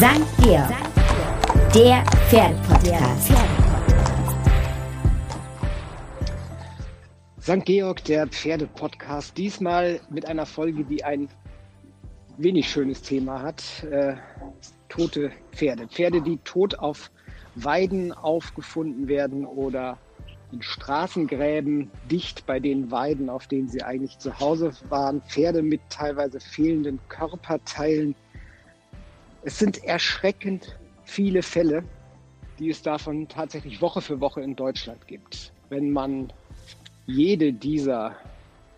St. Georg, der Pferdepodcast. St. Georg, der Pferdepodcast. Diesmal mit einer Folge, die ein wenig schönes Thema hat. Äh, tote Pferde. Pferde, die tot auf Weiden aufgefunden werden oder in Straßengräben dicht bei den Weiden, auf denen sie eigentlich zu Hause waren. Pferde mit teilweise fehlenden Körperteilen. Es sind erschreckend viele Fälle, die es davon tatsächlich Woche für Woche in Deutschland gibt. Wenn man jede dieser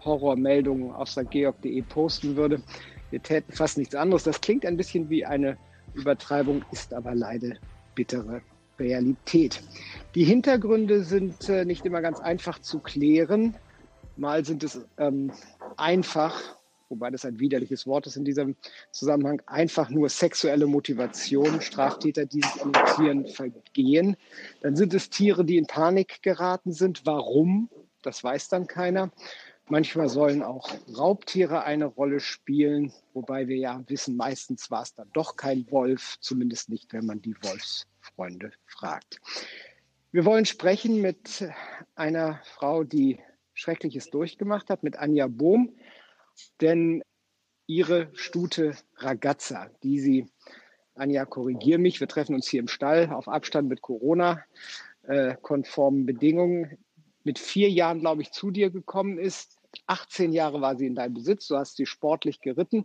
Horrormeldungen auf stgeorg.de posten würde, wir täten fast nichts anderes. Das klingt ein bisschen wie eine Übertreibung, ist aber leider bittere Realität. Die Hintergründe sind äh, nicht immer ganz einfach zu klären. Mal sind es ähm, einfach, wobei das ein widerliches Wort ist in diesem Zusammenhang, einfach nur sexuelle Motivation, Straftäter, die sich an Tieren vergehen. Dann sind es Tiere, die in Panik geraten sind. Warum? Das weiß dann keiner. Manchmal sollen auch Raubtiere eine Rolle spielen, wobei wir ja wissen, meistens war es dann doch kein Wolf, zumindest nicht, wenn man die Wolfsfreunde fragt. Wir wollen sprechen mit einer Frau, die Schreckliches durchgemacht hat, mit Anja Bohm, denn ihre Stute Ragazza, die sie, Anja, korrigier mich, wir treffen uns hier im Stall auf Abstand mit Corona-konformen Bedingungen, mit vier Jahren, glaube ich, zu dir gekommen ist. 18 Jahre war sie in deinem Besitz, du hast sie sportlich geritten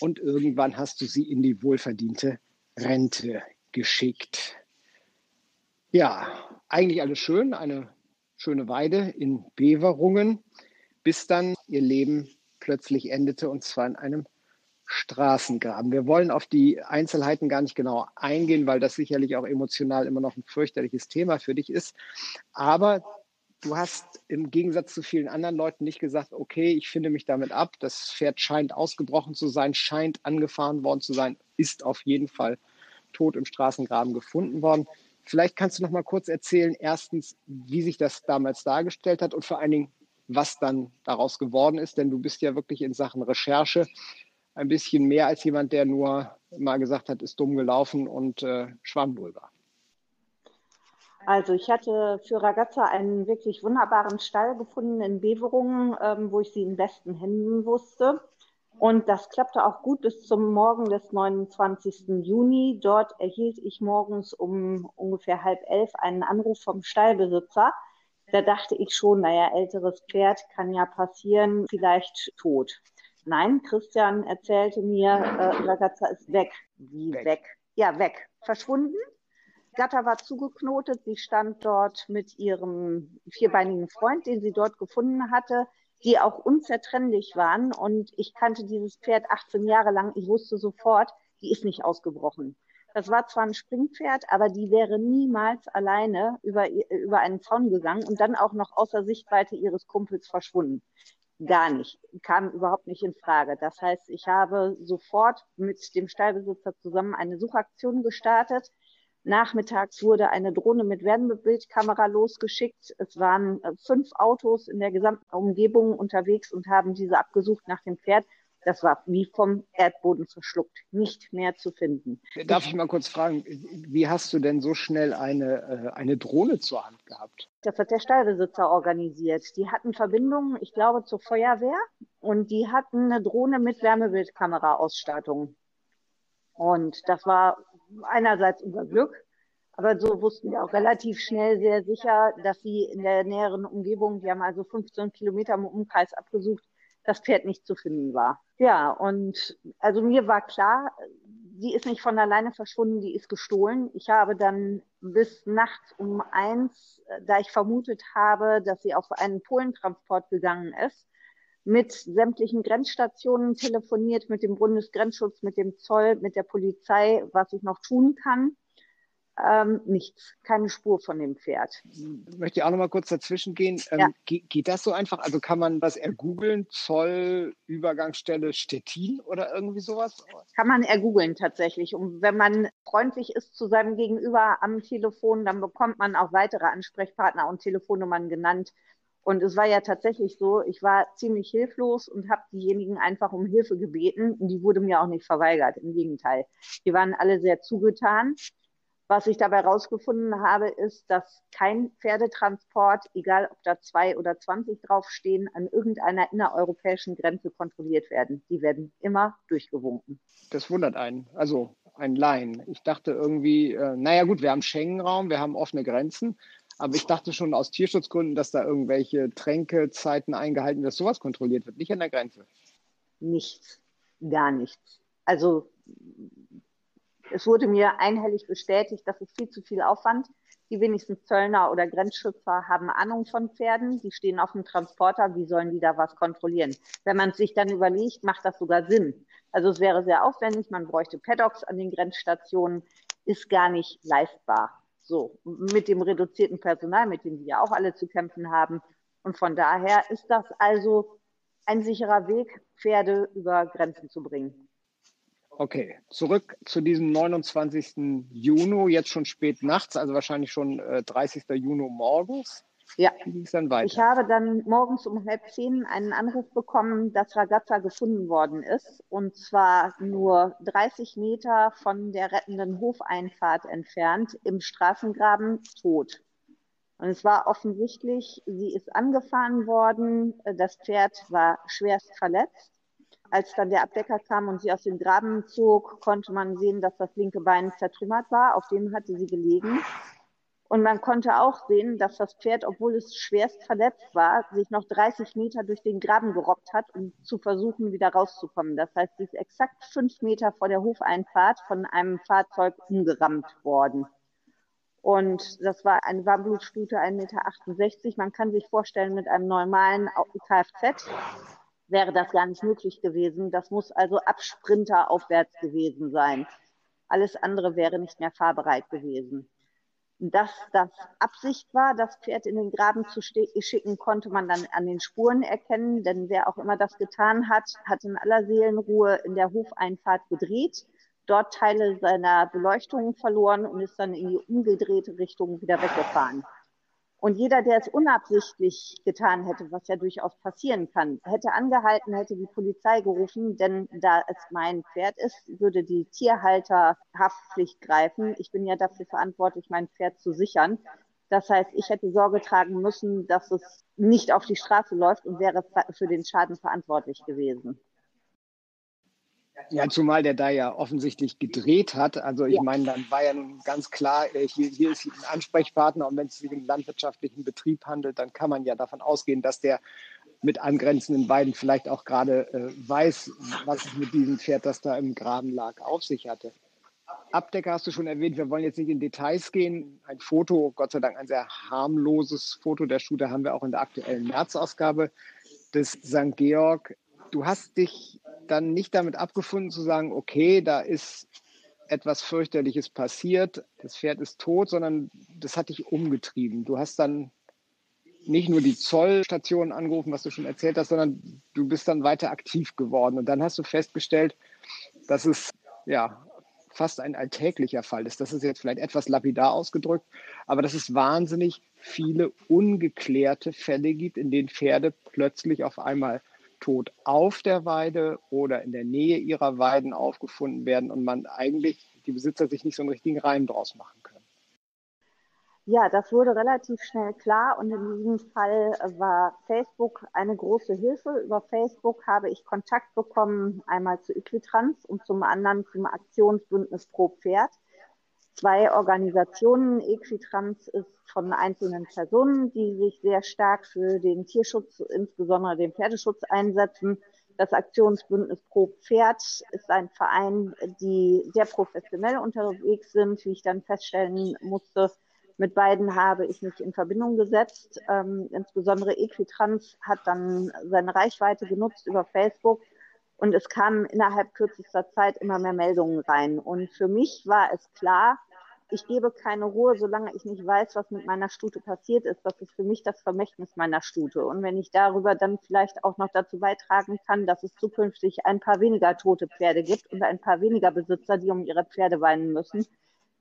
und irgendwann hast du sie in die wohlverdiente Rente geschickt. Ja, eigentlich alles schön, eine schöne Weide in Beverungen, bis dann ihr Leben plötzlich endete und zwar in einem Straßengraben. Wir wollen auf die Einzelheiten gar nicht genau eingehen, weil das sicherlich auch emotional immer noch ein fürchterliches Thema für dich ist. Aber du hast im Gegensatz zu vielen anderen Leuten nicht gesagt, okay, ich finde mich damit ab. Das Pferd scheint ausgebrochen zu sein, scheint angefahren worden zu sein, ist auf jeden Fall tot im Straßengraben gefunden worden. Vielleicht kannst du noch mal kurz erzählen, erstens, wie sich das damals dargestellt hat und vor allen Dingen, was dann daraus geworden ist, denn du bist ja wirklich in Sachen Recherche ein bisschen mehr als jemand, der nur mal gesagt hat, ist dumm gelaufen und äh, schwamm drüber. Also ich hatte für Ragazza einen wirklich wunderbaren Stall gefunden in Beverungen, ähm, wo ich sie in besten Händen wusste. Und das klappte auch gut bis zum Morgen des 29. Juni. Dort erhielt ich morgens um ungefähr halb elf einen Anruf vom Stallbesitzer. Da dachte ich schon, naja, älteres Pferd kann ja passieren, vielleicht tot. Nein, Christian erzählte mir, äh, Ragazza ist weg. Wie weg? weg? Ja, weg. Verschwunden. Gatter war zugeknotet. Sie stand dort mit ihrem vierbeinigen Freund, den sie dort gefunden hatte die auch unzertrennlich waren. Und ich kannte dieses Pferd 18 Jahre lang. Ich wusste sofort, die ist nicht ausgebrochen. Das war zwar ein Springpferd, aber die wäre niemals alleine über, über einen Zaun gegangen und dann auch noch außer Sichtweite ihres Kumpels verschwunden. Gar nicht. Kam überhaupt nicht in Frage. Das heißt, ich habe sofort mit dem Stallbesitzer zusammen eine Suchaktion gestartet Nachmittags wurde eine Drohne mit Wärmebildkamera losgeschickt. Es waren äh, fünf Autos in der gesamten Umgebung unterwegs und haben diese abgesucht nach dem Pferd. Das war wie vom Erdboden verschluckt, nicht mehr zu finden. Darf ich mal kurz fragen, wie hast du denn so schnell eine, äh, eine Drohne zur Hand gehabt? Das hat der Stallbesitzer organisiert. Die hatten Verbindungen, ich glaube, zur Feuerwehr und die hatten eine Drohne mit Wärmebildkamera-Ausstattung. Und das war einerseits unser Glück, aber so wussten wir auch relativ schnell sehr sicher, dass sie in der näheren Umgebung, die haben also 15 Kilometer im Umkreis abgesucht, das Pferd nicht zu finden war. Ja, und also mir war klar, die ist nicht von alleine verschwunden, die ist gestohlen. Ich habe dann bis nachts um eins, da ich vermutet habe, dass sie auf einen Polentransport gegangen ist, mit sämtlichen Grenzstationen telefoniert, mit dem Bundesgrenzschutz, mit dem Zoll, mit der Polizei, was ich noch tun kann. Ähm, nichts, keine Spur von dem Pferd. Ich möchte auch noch mal kurz dazwischen gehen. Ähm, ja. geht, geht, das so einfach? Also kann man das ergoogeln? Zoll, Übergangsstelle Stettin oder irgendwie sowas? Kann man ergoogeln tatsächlich. Und wenn man freundlich ist zu seinem Gegenüber am Telefon, dann bekommt man auch weitere Ansprechpartner und Telefonnummern genannt Und es war ja tatsächlich so, ich war ziemlich hilflos und habe diejenigen einfach um Hilfe gebeten und die wurde mir auch nicht verweigert. Im Gegenteil. Die waren alle sehr zugetan. Was ich dabei herausgefunden habe, ist, dass kein Pferdetransport, egal ob da zwei oder zwanzig draufstehen, an irgendeiner innereuropäischen Grenze kontrolliert werden. Die werden immer durchgewunken. Das wundert einen. Also ein Laien. Ich dachte irgendwie, äh, naja gut, wir haben Schengen-Raum, wir haben offene Grenzen, aber ich dachte schon aus Tierschutzgründen, dass da irgendwelche Tränkezeiten eingehalten werden, dass sowas kontrolliert wird, nicht an der Grenze. Nichts, gar nichts. Also es wurde mir einhellig bestätigt, das ist viel zu viel Aufwand. Die wenigsten Zöllner oder Grenzschützer haben Ahnung von Pferden. Die stehen auf dem Transporter. Wie sollen die da was kontrollieren? Wenn man sich dann überlegt, macht das sogar Sinn. Also es wäre sehr aufwendig. Man bräuchte Paddocks an den Grenzstationen. Ist gar nicht leistbar. So, mit dem reduzierten Personal, mit dem wir ja auch alle zu kämpfen haben. Und von daher ist das also ein sicherer Weg, Pferde über Grenzen zu bringen. Okay, zurück zu diesem 29. Juni, jetzt schon spät nachts, also wahrscheinlich schon äh, 30. Juni morgens. Ja, ich habe dann morgens um halb zehn einen Anruf bekommen, dass Ragazza gefunden worden ist. Und zwar nur 30 Meter von der rettenden Hofeinfahrt entfernt im Straßengraben tot. Und es war offensichtlich, sie ist angefahren worden, das Pferd war schwerst verletzt als dann der Abdecker kam und sie aus dem Graben zog, konnte man sehen, dass das linke Bein zertrümmert war. Auf dem hatte sie gelegen. Und man konnte auch sehen, dass das Pferd, obwohl es schwerst verletzt war, sich noch 30 Meter durch den Graben gerobbt hat, um zu versuchen, wieder rauszukommen. Das heißt, sie ist exakt fünf Meter vor der Hofeinfahrt von einem Fahrzeug umgerammt worden. Und das war eine Warmblutstute 1,68 Meter. Man kann sich vorstellen, mit einem normalen Kfz wäre das gar nicht möglich gewesen. Das muss also ab Sprinter aufwärts gewesen sein. Alles andere wäre nicht mehr fahrbereit gewesen. Dass das Absicht war, das Pferd in den Graben zu schicken, konnte man dann an den Spuren erkennen, denn wer auch immer das getan hat, hat in aller Seelenruhe in der Hofeinfahrt gedreht, dort Teile seiner Beleuchtung verloren und ist dann in die umgedrehte Richtung wieder weggefahren. Und jeder, der es unabsichtlich getan hätte, was ja durchaus passieren kann, hätte angehalten, hätte die Polizei gerufen, denn da es mein Pferd ist, würde die Tierhalterhaftpflicht greifen. Ich bin ja dafür verantwortlich, mein Pferd zu sichern. Das heißt, ich hätte Sorge tragen müssen, dass es nicht auf die Straße läuft und wäre für den Schaden verantwortlich gewesen. Ja, zumal der da ja offensichtlich gedreht hat. Also ich ja. meine, dann war ja nun ganz klar, äh, hier, hier ist ein Ansprechpartner und wenn es sich um einen landwirtschaftlichen Betrieb handelt, dann kann man ja davon ausgehen, dass der mit angrenzenden Weiden vielleicht auch gerade äh, weiß, was es mit diesem Pferd, das da im Graben lag, auf sich hatte. Abdecker hast du schon erwähnt, wir wollen jetzt nicht in Details gehen. Ein Foto, Gott sei Dank ein sehr harmloses Foto der Shooter haben wir auch in der aktuellen März-Ausgabe des St. Georg. Du hast dich dann nicht damit abgefunden zu sagen, okay, da ist etwas fürchterliches passiert, das Pferd ist tot, sondern das hat dich umgetrieben. Du hast dann nicht nur die Zollstation angerufen, was du schon erzählt hast, sondern du bist dann weiter aktiv geworden. Und dann hast du festgestellt, dass es ja fast ein alltäglicher Fall ist. Das ist jetzt vielleicht etwas lapidar ausgedrückt, aber dass es wahnsinnig viele ungeklärte Fälle gibt, in denen Pferde plötzlich auf einmal tot auf der Weide oder in der Nähe ihrer Weiden aufgefunden werden und man eigentlich die Besitzer sich nicht so einen richtigen Reim draus machen können. Ja, das wurde relativ schnell klar und in diesem Fall war Facebook eine große Hilfe. Über Facebook habe ich Kontakt bekommen, einmal zu Equitrans und zum anderen zum Aktionsbündnis Pro Pferd zwei Organisationen. Equitrans ist von einzelnen Personen, die sich sehr stark für den Tierschutz, insbesondere den Pferdeschutz einsetzen. Das Aktionsbündnis Pro Pferd ist ein Verein, die sehr professionell unterwegs sind, wie ich dann feststellen musste. Mit beiden habe ich mich in Verbindung gesetzt. Ähm, insbesondere Equitrans hat dann seine Reichweite genutzt über Facebook und es kamen innerhalb kürzester Zeit immer mehr Meldungen rein. Und für mich war es klar, ich gebe keine Ruhe, solange ich nicht weiß, was mit meiner Stute passiert ist. Das ist für mich das Vermächtnis meiner Stute. Und wenn ich darüber dann vielleicht auch noch dazu beitragen kann, dass es zukünftig ein paar weniger tote Pferde gibt und ein paar weniger Besitzer, die um ihre Pferde weinen müssen,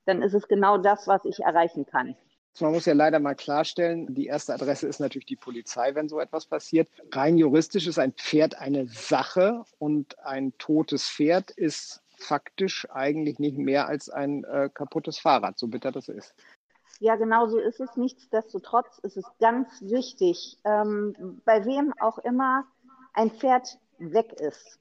dann ist es genau das, was ich erreichen kann. Man muss ja leider mal klarstellen, die erste Adresse ist natürlich die Polizei, wenn so etwas passiert. Rein juristisch ist ein Pferd eine Sache und ein totes Pferd ist faktisch eigentlich nicht mehr als ein äh, kaputtes Fahrrad, so bitter das ist. Ja, genau so ist es. Nichtsdestotrotz ist es ganz wichtig, ähm, bei wem auch immer ein Pferd weg ist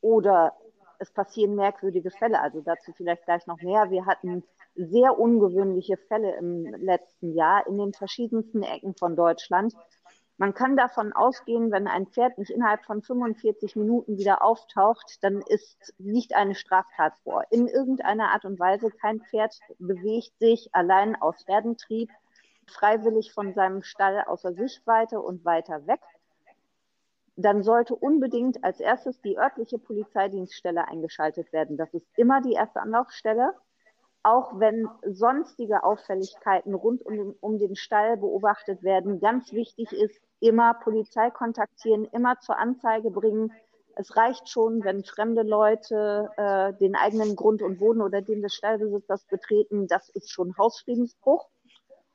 oder es passieren merkwürdige Fälle. Also dazu vielleicht gleich noch mehr. Wir hatten sehr ungewöhnliche Fälle im letzten Jahr in den verschiedensten Ecken von Deutschland. Man kann davon ausgehen, wenn ein Pferd nicht innerhalb von 45 Minuten wieder auftaucht, dann ist, liegt eine Straftat vor. In irgendeiner Art und Weise, kein Pferd bewegt sich allein aus Herdentrieb freiwillig von seinem Stall außer Sichtweite und weiter weg. Dann sollte unbedingt als erstes die örtliche Polizeidienststelle eingeschaltet werden. Das ist immer die erste Anlaufstelle auch wenn sonstige Auffälligkeiten rund um den, um den Stall beobachtet werden, ganz wichtig ist, immer Polizei kontaktieren, immer zur Anzeige bringen. Es reicht schon, wenn fremde Leute äh, den eigenen Grund und Boden oder den des Stallbesitzers betreten. Das ist schon Hausfriedensbruch.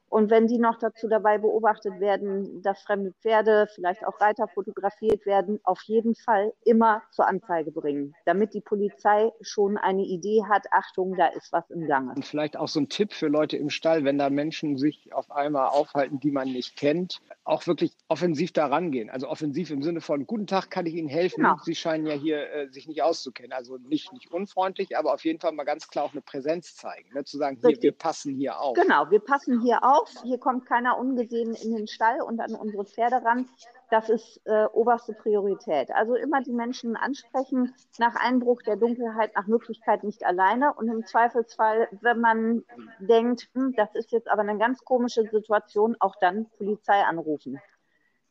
Und wenn die noch dazu dabei beobachtet werden, dass fremde Pferde, vielleicht auch Reiter fotografiert werden, auf jeden Fall immer zur Anzeige bringen, damit die Polizei schon eine Idee hat, Achtung, da ist was im Gange. Und vielleicht auch so ein Tipp für Leute im Stall, wenn da Menschen sich auf einmal aufhalten, die man nicht kennt, auch wirklich offensiv da rangehen. Also offensiv im Sinne von, guten Tag, kann ich Ihnen helfen? Genau. Sie scheinen ja hier äh, sich nicht auszukennen. Also nicht, nicht unfreundlich, aber auf jeden Fall mal ganz klar auch eine Präsenz zeigen. Ne? Zu sagen, hier, wir passen hier auf. Genau, wir passen hier auf hier kommt keiner ungesehen in den Stall und an unsere Pferde ran. Das ist äh, oberste Priorität. Also immer die Menschen ansprechen, nach Einbruch der Dunkelheit, nach Möglichkeit nicht alleine und im Zweifelsfall, wenn man denkt, hm, das ist jetzt aber eine ganz komische Situation, auch dann Polizei anrufen.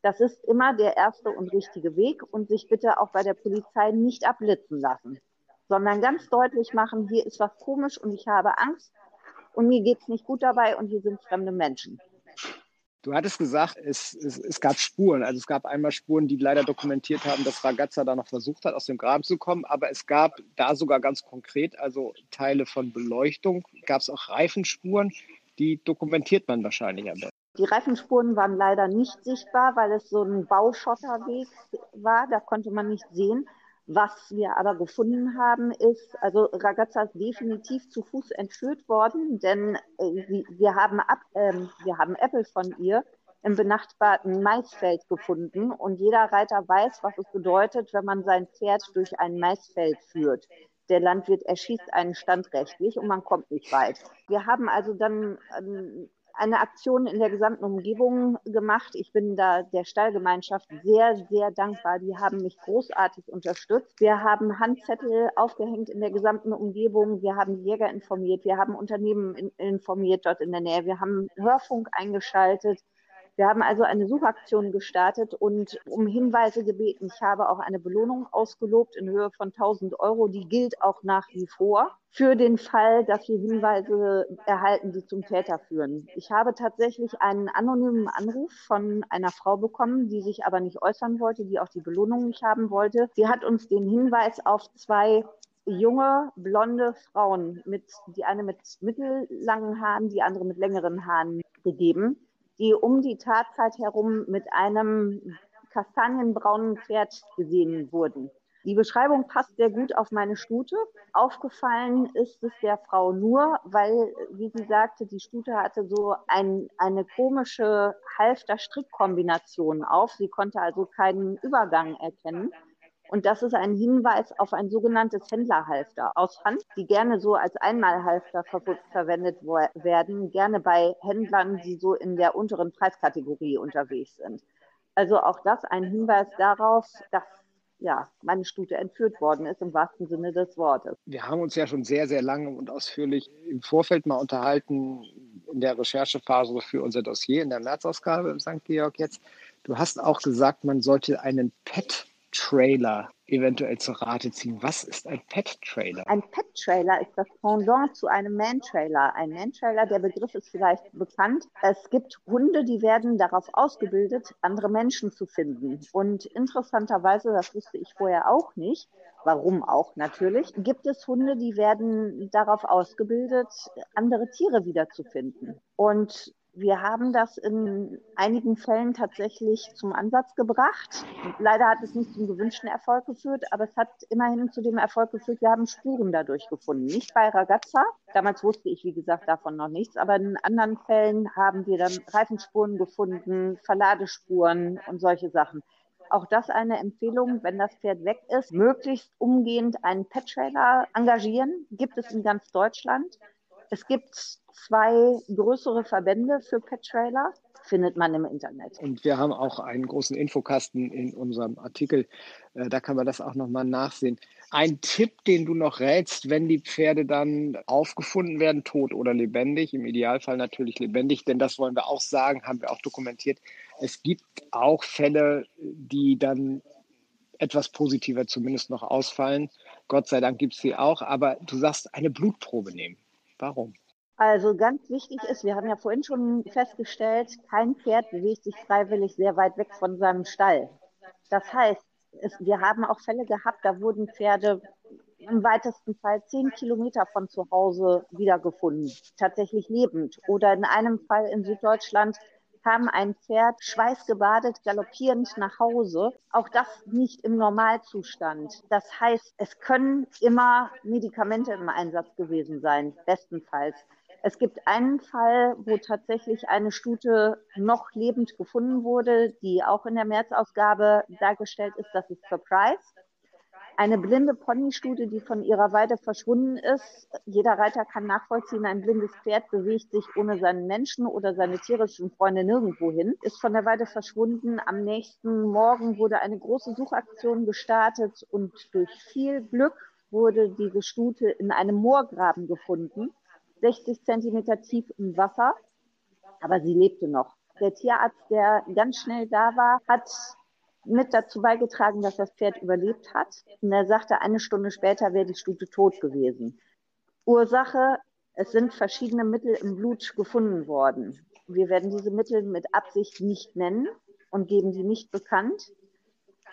Das ist immer der erste und richtige Weg und sich bitte auch bei der Polizei nicht abblitzen lassen, sondern ganz deutlich machen, hier ist was komisch und ich habe Angst und mir geht es nicht gut dabei und hier sind fremde Menschen. Du hattest gesagt, es, es, es, gab Spuren. Also es gab einmal Spuren, die leider dokumentiert haben, dass Ragazza da noch versucht hat, aus dem Graben zu kommen. Aber es gab da sogar ganz konkret, also Teile von Beleuchtung, gab es auch Reifenspuren, die dokumentiert man wahrscheinlich am besten. Die Reifenspuren waren leider nicht sichtbar, weil es so ein Bauschotterweg war. Da konnte man nicht sehen. Was wir aber gefunden haben, ist, also Ragazza ist definitiv zu Fuß entführt worden, denn äh, wir, haben ab, äh, wir haben Apple von ihr im benachbarten Maisfeld gefunden und jeder Reiter weiß, was es bedeutet, wenn man sein Pferd durch ein Maisfeld führt. Der Landwirt erschießt einen standrechtlich und man kommt nicht weit. Wir haben also dann ähm, eine Aktion in der gesamten Umgebung gemacht. Ich bin da der Stallgemeinschaft sehr, sehr dankbar. Die haben mich großartig unterstützt. Wir haben Handzettel aufgehängt in der gesamten Umgebung. Wir haben Jäger informiert. Wir haben Unternehmen informiert dort in der Nähe. Wir haben Hörfunk eingeschaltet. Wir haben also eine Suchaktion gestartet und um Hinweise gebeten. Ich habe auch eine Belohnung ausgelobt in Höhe von 1000 Euro. Die gilt auch nach wie vor für den Fall, dass wir Hinweise erhalten, die zum Täter führen. Ich habe tatsächlich einen anonymen Anruf von einer Frau bekommen, die sich aber nicht äußern wollte, die auch die Belohnung nicht haben wollte. Sie hat uns den Hinweis auf zwei junge, blonde Frauen mit, die eine mit mittellangen Haaren, die andere mit längeren Haaren gegeben die um die Tatzeit herum mit einem kastanienbraunen Pferd gesehen wurden. Die Beschreibung passt sehr gut auf meine Stute. Aufgefallen ist es der Frau nur, weil, wie sie sagte, die Stute hatte so ein, eine komische Halfter-Strick-Kombination auf. Sie konnte also keinen Übergang erkennen. Und das ist ein Hinweis auf ein sogenanntes Händlerhalfter aus Hand, die gerne so als Einmalhalfter ver verwendet werden, gerne bei Händlern, die so in der unteren Preiskategorie unterwegs sind. Also auch das ein Hinweis darauf, dass ja, meine Stute entführt worden ist, im wahrsten Sinne des Wortes. Wir haben uns ja schon sehr, sehr lange und ausführlich im Vorfeld mal unterhalten in der Recherchephase für unser Dossier in der Märzausgabe im St. Georg jetzt. Du hast auch gesagt, man sollte einen Pet Trailer eventuell zur Rate ziehen. Was ist ein Pet-Trailer? Ein Pet-Trailer ist das Pendant zu einem Man-Trailer. Ein Man-Trailer, der Begriff ist vielleicht bekannt. Es gibt Hunde, die werden darauf ausgebildet, andere Menschen zu finden. Und interessanterweise, das wusste ich vorher auch nicht, warum auch natürlich, gibt es Hunde, die werden darauf ausgebildet, andere Tiere wiederzufinden. Und Wir haben das in einigen Fällen tatsächlich zum Ansatz gebracht. Leider hat es nicht zum gewünschten Erfolg geführt, aber es hat immerhin zu dem Erfolg geführt, wir haben Spuren dadurch gefunden. Nicht bei Ragazza, damals wusste ich, wie gesagt, davon noch nichts, aber in anderen Fällen haben wir dann Reifenspuren gefunden, Verladespuren und solche Sachen. Auch das eine Empfehlung, wenn das Pferd weg ist, möglichst umgehend einen Pet-Trailer engagieren. Gibt es in ganz Deutschland. Es gibt zwei größere Verbände für Pet-Trailer, findet man im Internet. Und wir haben auch einen großen Infokasten in unserem Artikel. Äh, da kann man das auch nochmal nachsehen. Ein Tipp, den du noch rätst, wenn die Pferde dann aufgefunden werden, tot oder lebendig, im Idealfall natürlich lebendig, denn das wollen wir auch sagen, haben wir auch dokumentiert. Es gibt auch Fälle, die dann etwas positiver zumindest noch ausfallen. Gott sei Dank gibt es sie auch, aber du sagst, eine Blutprobe nehmen. Warum? Also ganz wichtig ist, wir haben ja vorhin schon festgestellt, kein Pferd bewegt sich freiwillig sehr weit weg von seinem Stall. Das heißt, es, wir haben auch Fälle gehabt, da wurden Pferde im weitesten Fall zehn Kilometer von zu Hause wiedergefunden, tatsächlich lebend. Oder in einem Fall in Süddeutschland kam ein Pferd schweißgebadet galoppierend nach Hause. Auch das nicht im Normalzustand. Das heißt, es können immer Medikamente im Einsatz gewesen sein, bestenfalls. Es gibt einen Fall, wo tatsächlich eine Stute noch lebend gefunden wurde, die auch in der Märzausgabe dargestellt ist. Das ist Surprise. Eine blinde Ponystute, die von ihrer Weide verschwunden ist. Jeder Reiter kann nachvollziehen, ein blindes Pferd bewegt sich ohne seinen Menschen oder seine tierischen Freunde nirgendwo hin, ist von der Weide verschwunden. Am nächsten Morgen wurde eine große Suchaktion gestartet und durch viel Glück wurde diese Stute in einem Moorgraben gefunden, 60 Zentimeter tief im Wasser, aber sie lebte noch. Der Tierarzt, der ganz schnell da war, hat mit dazu beigetragen, dass das Pferd überlebt hat. Und er sagte, eine Stunde später wäre die Stute tot gewesen. Ursache, es sind verschiedene Mittel im Blut gefunden worden. Wir werden diese Mittel mit Absicht nicht nennen und geben sie nicht bekannt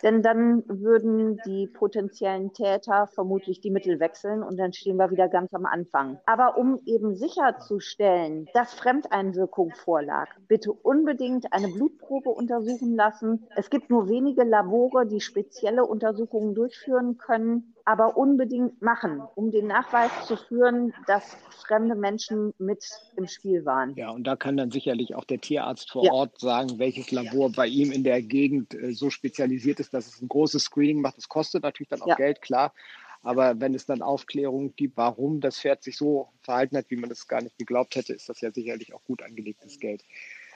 denn dann würden die potenziellen Täter vermutlich die Mittel wechseln und dann stehen wir wieder ganz am Anfang. Aber um eben sicherzustellen, dass Fremdeinwirkung vorlag, bitte unbedingt eine Blutprobe untersuchen lassen. Es gibt nur wenige Labore, die spezielle Untersuchungen durchführen können aber unbedingt machen, um den Nachweis zu führen, dass fremde Menschen mit im Spiel waren. Ja, und da kann dann sicherlich auch der Tierarzt vor ja. Ort sagen, welches Labor bei ihm in der Gegend äh, so spezialisiert ist, dass es ein großes Screening macht. Das kostet natürlich dann auch ja. Geld, klar. Aber wenn es dann Aufklärung gibt, warum das Pferd sich so verhalten hat, wie man das gar nicht geglaubt hätte, ist das ja sicherlich auch gut angelegtes Geld.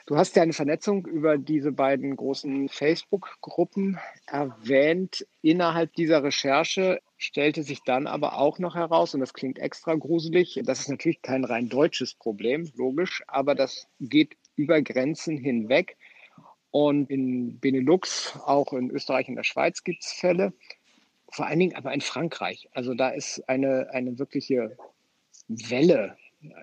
Du hast ja eine Vernetzung über diese beiden großen Facebook-Gruppen erwähnt. Innerhalb dieser Recherche stellte sich dann aber auch noch heraus, und das klingt extra gruselig, das ist natürlich kein rein deutsches Problem, logisch, aber das geht über Grenzen hinweg. Und in Benelux, auch in Österreich und der Schweiz gibt es Fälle, vor allen Dingen aber in Frankreich. Also da ist eine, eine wirkliche Welle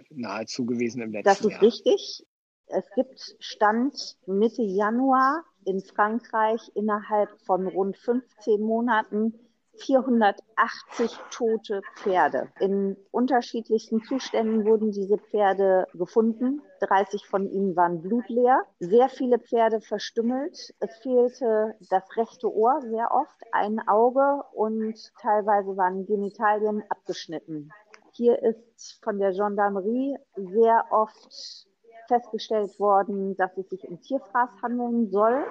nahezu gewesen im letzten Jahr. Das ist Jahr. richtig. Es gibt Stand Mitte Januar in Frankreich innerhalb von rund 15 Monaten 480 tote Pferde. In unterschiedlichsten Zuständen wurden diese Pferde gefunden. 30 von ihnen waren blutleer. Sehr viele Pferde verstümmelt. Es fehlte das rechte Ohr sehr oft, ein Auge und teilweise waren Genitalien abgeschnitten. Hier ist von der Gendarmerie sehr oft festgestellt worden, dass es sich um Tierfraß handeln soll.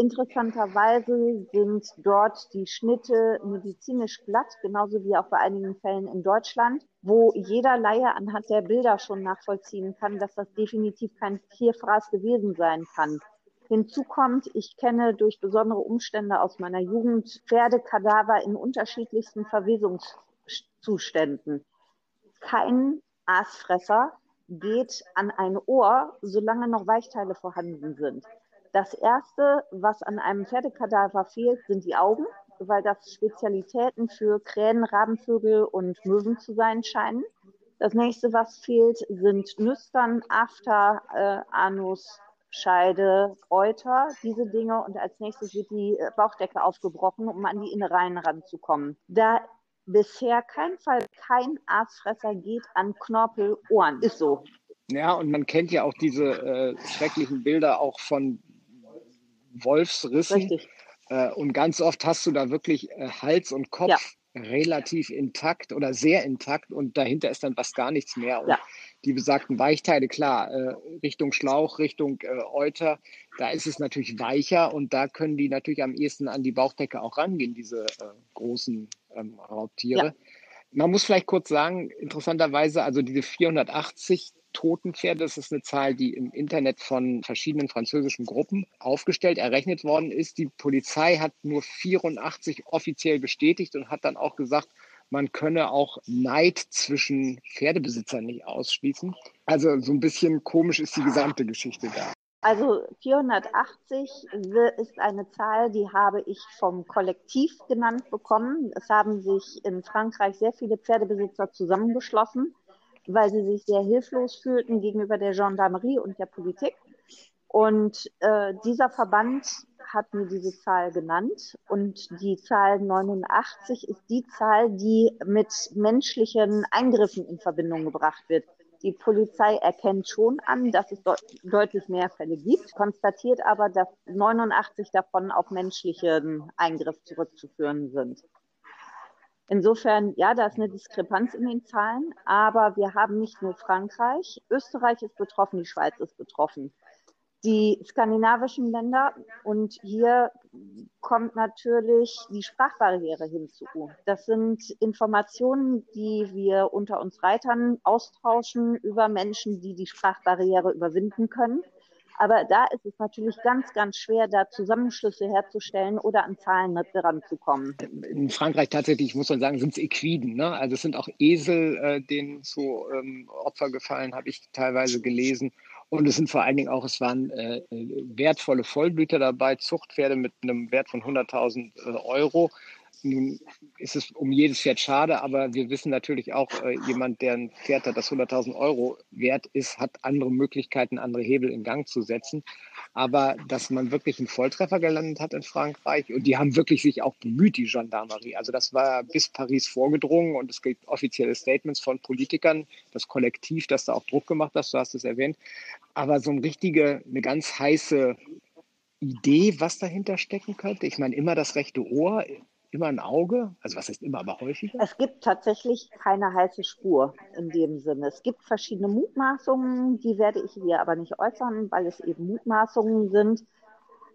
Interessanterweise sind dort die Schnitte medizinisch glatt, genauso wie auch bei einigen Fällen in Deutschland, wo jeder Laie anhand der Bilder schon nachvollziehen kann, dass das definitiv kein Tierfraß gewesen sein kann. Hinzu kommt, ich kenne durch besondere Umstände aus meiner Jugend Pferdekadaver in unterschiedlichsten Verwesungszuständen. Kein Aasfresser geht an ein Ohr, solange noch Weichteile vorhanden sind. Das erste, was an einem Pferdekadaver fehlt, sind die Augen, weil das Spezialitäten für Krähen, Rabenvögel und Möwen zu sein scheinen. Das nächste, was fehlt, sind Nüstern, After, äh, Anus, Scheide, Euter, diese Dinge. Und als nächstes wird die äh, Bauchdecke aufgebrochen, um an die Innereien ranzukommen. Da bisher kein Fall, kein Aasfresser geht an Knorpel, Ohren. Ist so. Ja, und man kennt ja auch diese äh, schrecklichen Bilder auch von Wolfsrissen. Richtig. Äh, und ganz oft hast du da wirklich äh, Hals und Kopf ja. relativ intakt oder sehr intakt und dahinter ist dann fast gar nichts mehr. Und ja. die besagten Weichteile, klar, äh, Richtung Schlauch, Richtung äh, Euter, da ist es natürlich weicher und da können die natürlich am ehesten an die Bauchdecke auch rangehen, diese äh, großen ähm, Raubtiere. Ja. Man muss vielleicht kurz sagen, interessanterweise, also diese 480 Totenpferde, das ist eine Zahl, die im Internet von verschiedenen französischen Gruppen aufgestellt, errechnet worden ist. Die Polizei hat nur 84 offiziell bestätigt und hat dann auch gesagt, man könne auch Neid zwischen Pferdebesitzern nicht ausschließen. Also so ein bisschen komisch ist die gesamte Geschichte da. Also 480 ist eine Zahl, die habe ich vom Kollektiv genannt bekommen. Es haben sich in Frankreich sehr viele Pferdebesitzer zusammengeschlossen, weil sie sich sehr hilflos fühlten gegenüber der Gendarmerie und der Politik. Und äh, dieser Verband hat mir diese Zahl genannt. Und die Zahl 89 ist die Zahl, die mit menschlichen Eingriffen in Verbindung gebracht wird. Die Polizei erkennt schon an, dass es de deutlich mehr Fälle gibt, konstatiert aber, dass 89 davon auf menschlichen Eingriff zurückzuführen sind. Insofern, ja, da ist eine Diskrepanz in den Zahlen, aber wir haben nicht nur Frankreich, Österreich ist betroffen, die Schweiz ist betroffen die skandinavischen Länder. Und hier kommt natürlich die Sprachbarriere hinzu. Das sind Informationen, die wir unter uns Reitern austauschen über Menschen, die die Sprachbarriere überwinden können. Aber da ist es natürlich ganz, ganz schwer, da Zusammenschlüsse herzustellen oder an Zahlen ranzukommen. In Frankreich tatsächlich, muss man sagen, sind es Equiden. Ne? Also es sind auch Esel, äh, denen zu ähm, Opfer gefallen, habe ich teilweise gelesen. Und es sind vor allen Dingen auch, es waren äh, wertvolle Vollblüter dabei, Zuchtpferde mit einem Wert von 100.000 äh, Euro. Nun ist es um jedes Pferd schade, aber wir wissen natürlich auch, äh, jemand, der ein Pferd hat, das 100.000 Euro wert ist, hat andere Möglichkeiten, andere Hebel in Gang zu setzen. Aber dass man wirklich einen Volltreffer gelandet hat in Frankreich und die haben wirklich sich auch bemüht, die Gendarmerie. Also das war bis Paris vorgedrungen und es gibt offizielle Statements von Politikern, das Kollektiv, das da auch Druck gemacht hat, du hast es erwähnt. Aber so eine richtige, eine ganz heiße Idee, was dahinter stecken könnte? Ich meine, immer das rechte Ohr, immer ein Auge? Also was heißt immer, aber häufiger? Es gibt tatsächlich keine heiße Spur in dem Sinne. Es gibt verschiedene Mutmaßungen, die werde ich hier aber nicht äußern, weil es eben Mutmaßungen sind.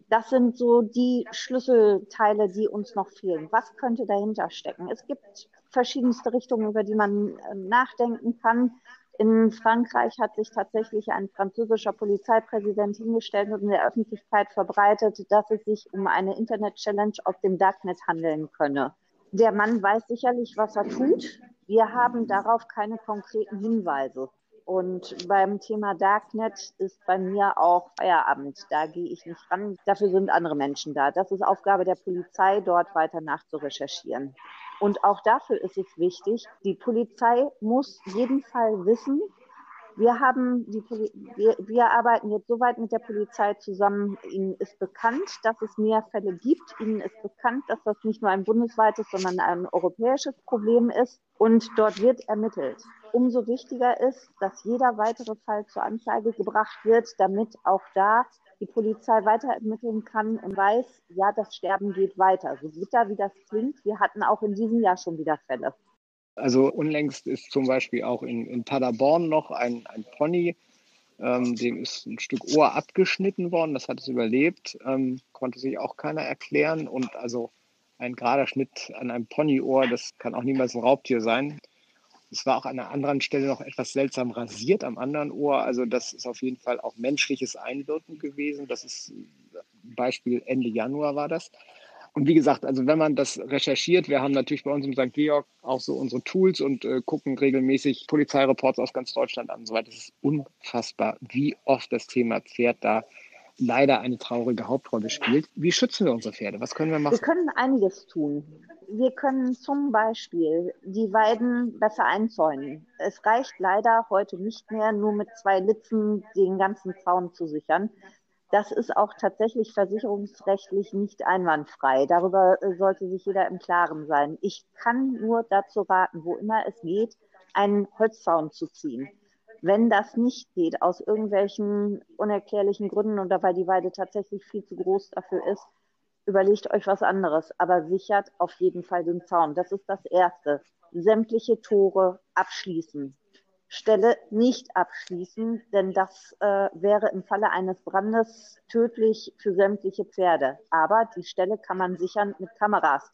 Das sind so die Schlüsselteile, die uns noch fehlen. Was könnte dahinter stecken? Es gibt verschiedenste Richtungen, über die man äh, nachdenken kann. In Frankreich hat sich tatsächlich ein französischer Polizeipräsident hingestellt und in der Öffentlichkeit verbreitet, dass es sich um eine Internet-Challenge auf dem Darknet handeln könne. Der Mann weiß sicherlich, was er tut. Wir haben darauf keine konkreten Hinweise. Und beim Thema Darknet ist bei mir auch Feierabend. Da gehe ich nicht ran. Dafür sind andere Menschen da. Das ist Aufgabe der Polizei, dort weiter nachzurecherchieren. Und auch dafür ist es wichtig, die Polizei muss jeden Fall wissen, wir haben die wir, wir arbeiten jetzt soweit mit der Polizei zusammen. Ihnen ist bekannt, dass es mehr Fälle gibt. Ihnen ist bekannt, dass das nicht nur ein bundesweites, sondern ein europäisches Problem ist. Und dort wird ermittelt. Umso wichtiger ist, dass jeder weitere Fall zur Anzeige gebracht wird, damit auch da die Polizei weiter ermitteln kann und weiß, ja, das Sterben geht weiter. So bitter wie das klingt, wir hatten auch in diesem Jahr schon wieder Fälle. Also unlängst ist zum Beispiel auch in, in Paderborn noch ein, ein Pony, ähm, dem ist ein Stück Ohr abgeschnitten worden, das hat es überlebt, ähm, konnte sich auch keiner erklären und also ein gerader Schnitt an einem Ponyohr, das kann auch niemals ein Raubtier sein. Es war auch an einer anderen Stelle noch etwas seltsam rasiert am anderen Ohr. Also das ist auf jeden Fall auch menschliches Einwirken gewesen. Das ist Beispiel Ende Januar war das. Und wie gesagt, also wenn man das recherchiert, wir haben natürlich bei uns im St. Georg auch so unsere Tools und äh, gucken regelmäßig Polizeireports aus ganz Deutschland an und so weiter. Es ist unfassbar, wie oft das Thema Pferd da leider eine traurige Hauptrolle spielt. Wie schützen wir unsere Pferde? Was können wir machen? Wir können einiges tun. Wir können zum Beispiel die Weiden besser einzäunen. Es reicht leider heute nicht mehr, nur mit zwei Litzen den ganzen Zaun zu sichern. Das ist auch tatsächlich versicherungsrechtlich nicht einwandfrei. Darüber äh, sollte sich jeder im Klaren sein. Ich kann nur dazu raten, wo immer es geht, einen Holzzaun zu ziehen Wenn das nicht geht, aus irgendwelchen unerklärlichen Gründen oder weil die Weide tatsächlich viel zu groß dafür ist, überlegt euch was anderes, aber sichert auf jeden Fall den Zaun. Das ist das Erste. Sämtliche Tore abschließen. Stelle nicht abschließen, denn das äh, wäre im Falle eines Brandes tödlich für sämtliche Pferde. Aber die Stelle kann man sichern mit Kameras.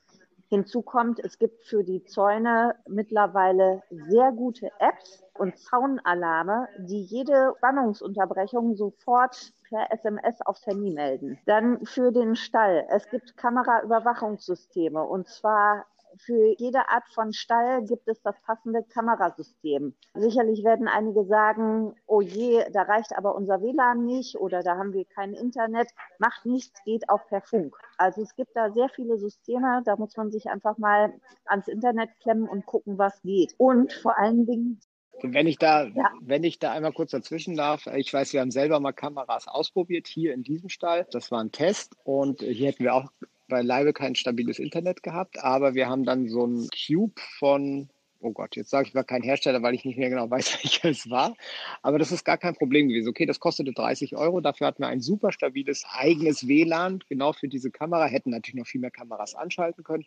Hinzu kommt, es gibt für die Zäune mittlerweile sehr gute Apps und Zaunalarme, die jede Spannungsunterbrechung sofort per SMS aufs Handy melden. Dann für den Stall. Es gibt Kameraüberwachungssysteme und zwar für jede Art von Stall gibt es das passende Kamerasystem. Sicherlich werden einige sagen, oh je, da reicht aber unser WLAN nicht oder da haben wir kein Internet. Macht nichts, geht auch per Funk. Also es gibt da sehr viele Systeme, da muss man sich einfach mal ans Internet klemmen und gucken, was geht. Und vor allen Dingen wenn ich da, ja. wenn ich da einmal kurz dazwischen darf, ich weiß, wir haben selber mal Kameras ausprobiert hier in diesem Stall. Das war ein Test und hier hätten wir auch beileibe kein stabiles Internet gehabt, aber wir haben dann so ein Cube von, oh Gott, jetzt sage ich mal kein Hersteller, weil ich nicht mehr genau weiß, welcher es war. Aber das ist gar kein Problem gewesen. Okay, das kostete 30 Euro. Dafür hatten wir ein super stabiles eigenes WLAN, genau für diese Kamera. Hätten natürlich noch viel mehr Kameras anschalten können.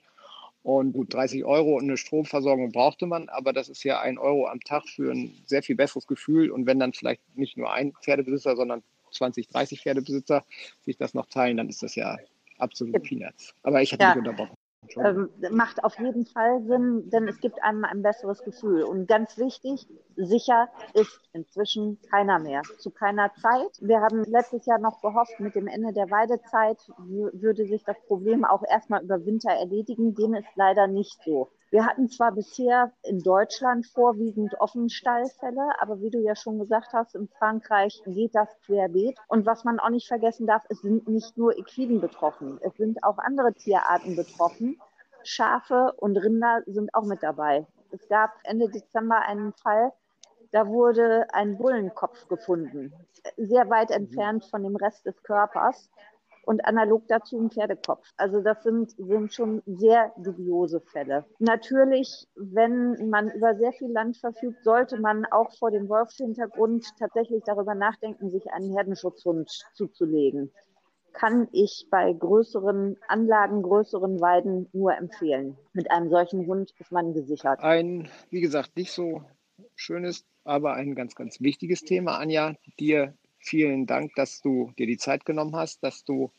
Und gut, 30 Euro und eine Stromversorgung brauchte man, aber das ist ja ein Euro am Tag für ein sehr viel besseres Gefühl. Und wenn dann vielleicht nicht nur ein Pferdebesitzer, sondern 20, 30 Pferdebesitzer sich das noch teilen, dann ist das ja absolut Peanuts. Aber ich hatte ja. dich unterbrochen. Ähm, macht auf jeden Fall Sinn, denn es gibt einem ein besseres Gefühl. Und ganz wichtig, sicher ist inzwischen keiner mehr. Zu keiner Zeit. Wir haben letztes Jahr noch gehofft, mit dem Ende der Weidezeit würde sich das Problem auch erstmal über Winter erledigen. Dem ist leider nicht so. Wir hatten zwar bisher in Deutschland vorwiegend Offenstallfälle, aber wie du ja schon gesagt hast, in Frankreich geht das querbeet. Und was man auch nicht vergessen darf, es sind nicht nur Equiden betroffen, es sind auch andere Tierarten betroffen. Schafe und Rinder sind auch mit dabei. Es gab Ende Dezember einen Fall, da wurde ein Bullenkopf gefunden, sehr weit entfernt von dem Rest des Körpers und analog dazu ein Pferdekopf. Also das sind, sind schon sehr dubiose Fälle. Natürlich, wenn man über sehr viel Land verfügt, sollte man auch vor dem Wolfshintergrund tatsächlich darüber nachdenken, sich einen Herdenschutzhund zuzulegen. Kann ich bei größeren Anlagen, größeren Weiden nur empfehlen. Mit einem solchen Hund ist man gesichert. Ein, wie gesagt, nicht so schönes, aber ein ganz, ganz wichtiges Thema, Anja. Dir vielen Dank, dass du dir die Zeit genommen hast, dass du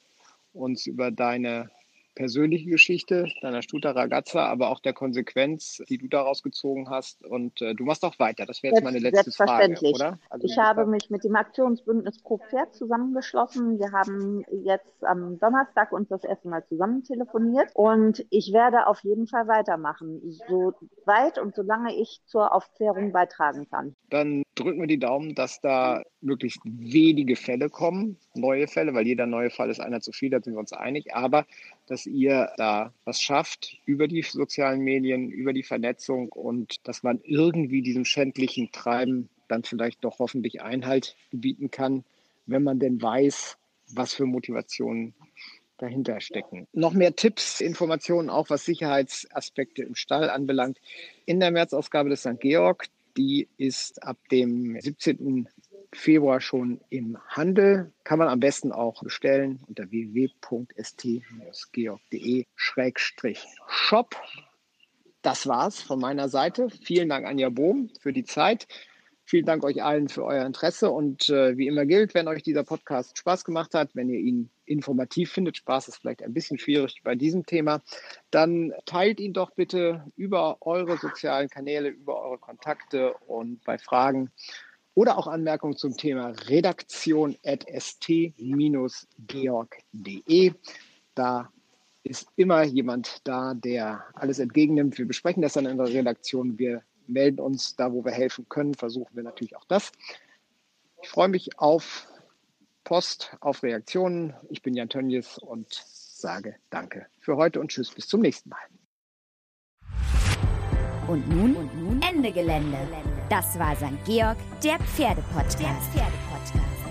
uns über deine persönliche Geschichte deiner Stuta Ragazza, aber auch der Konsequenz, die du daraus gezogen hast. Und äh, du machst auch weiter. Das wäre jetzt meine letzte Frage, oder? Also ich habe mich mit dem Aktionsbündnis Pro Pferd zusammengeschlossen. Wir haben jetzt am Donnerstag uns das erste Mal zusammen telefoniert und ich werde auf jeden Fall weitermachen, so weit und solange ich zur Aufklärung beitragen kann. Dann drücken wir die Daumen, dass da möglichst wenige Fälle kommen, neue Fälle, weil jeder neue Fall ist einer zu viel, da sind wir uns einig. Aber dass ihr da was schafft über die sozialen Medien, über die Vernetzung und dass man irgendwie diesem schändlichen Treiben dann vielleicht doch hoffentlich Einhalt gebieten kann, wenn man denn weiß, was für Motivationen dahinter stecken. Noch mehr Tipps, Informationen, auch was Sicherheitsaspekte im Stall anbelangt. In der Märzausgabe des St. Georg, die ist ab dem 17. Februar schon im Handel. Kann man am besten auch bestellen unter www.st-georg.de-shop. Das war's von meiner Seite. Vielen Dank, Anja Bohm, für die Zeit. Vielen Dank euch allen für euer Interesse. Und äh, wie immer gilt, wenn euch dieser Podcast Spaß gemacht hat, wenn ihr ihn informativ findet, Spaß ist vielleicht ein bisschen schwierig bei diesem Thema, dann teilt ihn doch bitte über eure sozialen Kanäle, über eure Kontakte und bei Fragen oder auch Anmerkungen zum Thema redaktion at st-georg.de. Da ist immer jemand da, der alles entgegennimmt. Wir besprechen das dann in der Redaktion. Wir melden uns da, wo wir helfen können. Versuchen wir natürlich auch das. Ich freue mich auf Post, auf Reaktionen. Ich bin Jan Tönjes und sage Danke für heute und Tschüss. Bis zum nächsten Mal. Und nun, und nun Ende Gelände. Das war St. Georg, der Pferdepodcast. Der Pferdepodcast.